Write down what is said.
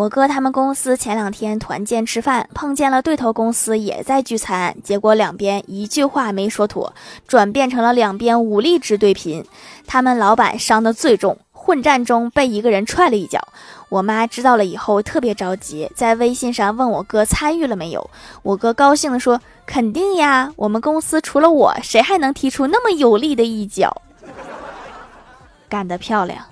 我哥他们公司前两天团建吃饭，碰见了对头公司也在聚餐。结果两边一句话没说妥，转变成了两边武力值对拼。他们老板伤得最重，混战中被一个人踹了一脚。我妈知道了以后特别着急，在微信上问我哥参与了没有。我哥高兴地说：「肯定呀，我们公司除了我，谁还能踢出那么有力的一脚？干得漂亮！」